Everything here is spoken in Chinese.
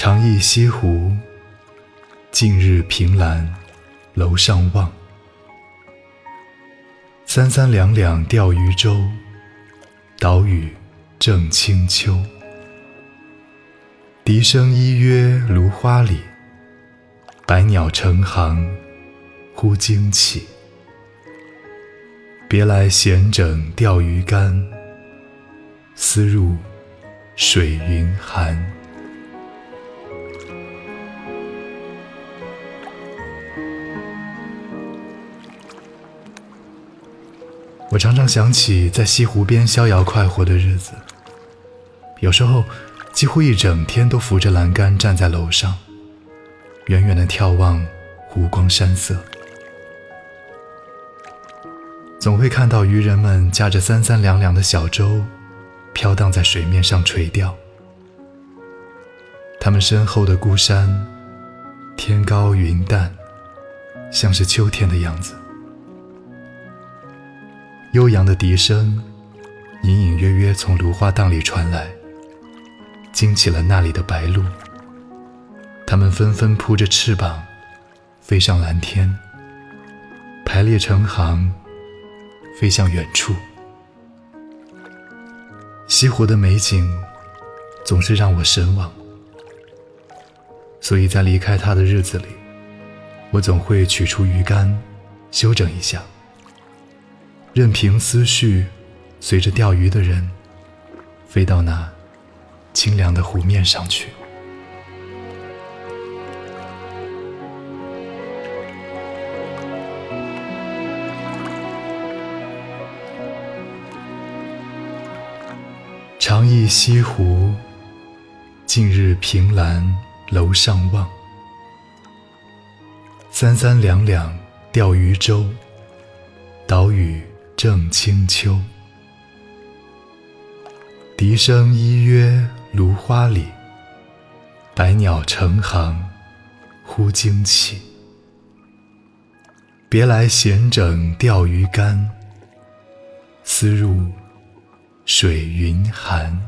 长忆西湖，近日凭栏，楼上望。三三两两钓鱼舟，岛屿正清秋。笛声依约芦花里，百鸟成行忽惊起。别来闲整钓鱼竿，思入水云寒。我常常想起在西湖边逍遥快活的日子，有时候几乎一整天都扶着栏杆站在楼上，远远的眺望湖光山色。总会看到渔人们驾着三三两两的小舟，飘荡在水面上垂钓。他们身后的孤山，天高云淡，像是秋天的样子。悠扬的笛声，隐隐约约从芦花荡里传来，惊起了那里的白鹭。它们纷纷扑着翅膀，飞上蓝天，排列成行。飞向远处，西湖的美景总是让我神往，所以在离开它的日子里，我总会取出鱼竿，休整一下，任凭思绪随着钓鱼的人飞到那清凉的湖面上去。长忆西湖，近日凭栏楼上望。三三两两钓鱼舟，岛屿正清秋。笛声依约芦花里，百鸟成行忽惊起。别来闲整钓鱼竿，思入。水云寒。